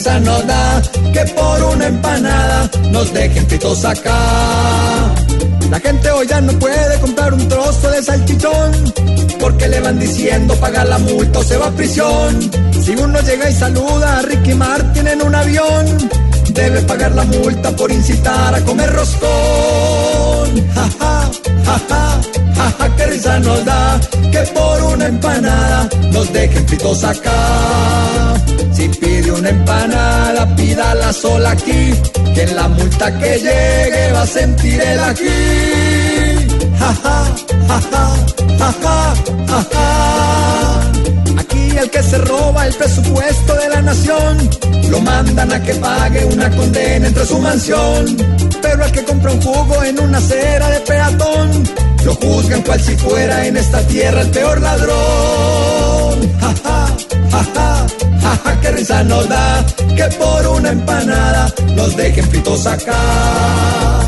Risa nos da que por una empanada nos dejen fritos acá. La gente hoy ya no puede comprar un trozo de salchichón porque le van diciendo paga la multa o se va a prisión. Si uno llega y saluda a Ricky Martin en un avión, debe pagar la multa por incitar a comer roscón. Ja, ja, ja, ja, ja, ja, que risa nos da que por una empanada nos dejen fritos acá. Si pide una empanada, pídala sola aquí, que en la multa que llegue va a sentir el aquí. Ja, ja, ja, ja. Aquí el que se roba el presupuesto de la nación, lo mandan a que pague una condena entre su mansión. Pero al que compra un jugo en una acera de peatón, lo juzgan cual si fuera en esta tierra el peor ladrón. Risa nos da que por una empanada nos dejen fritos acá.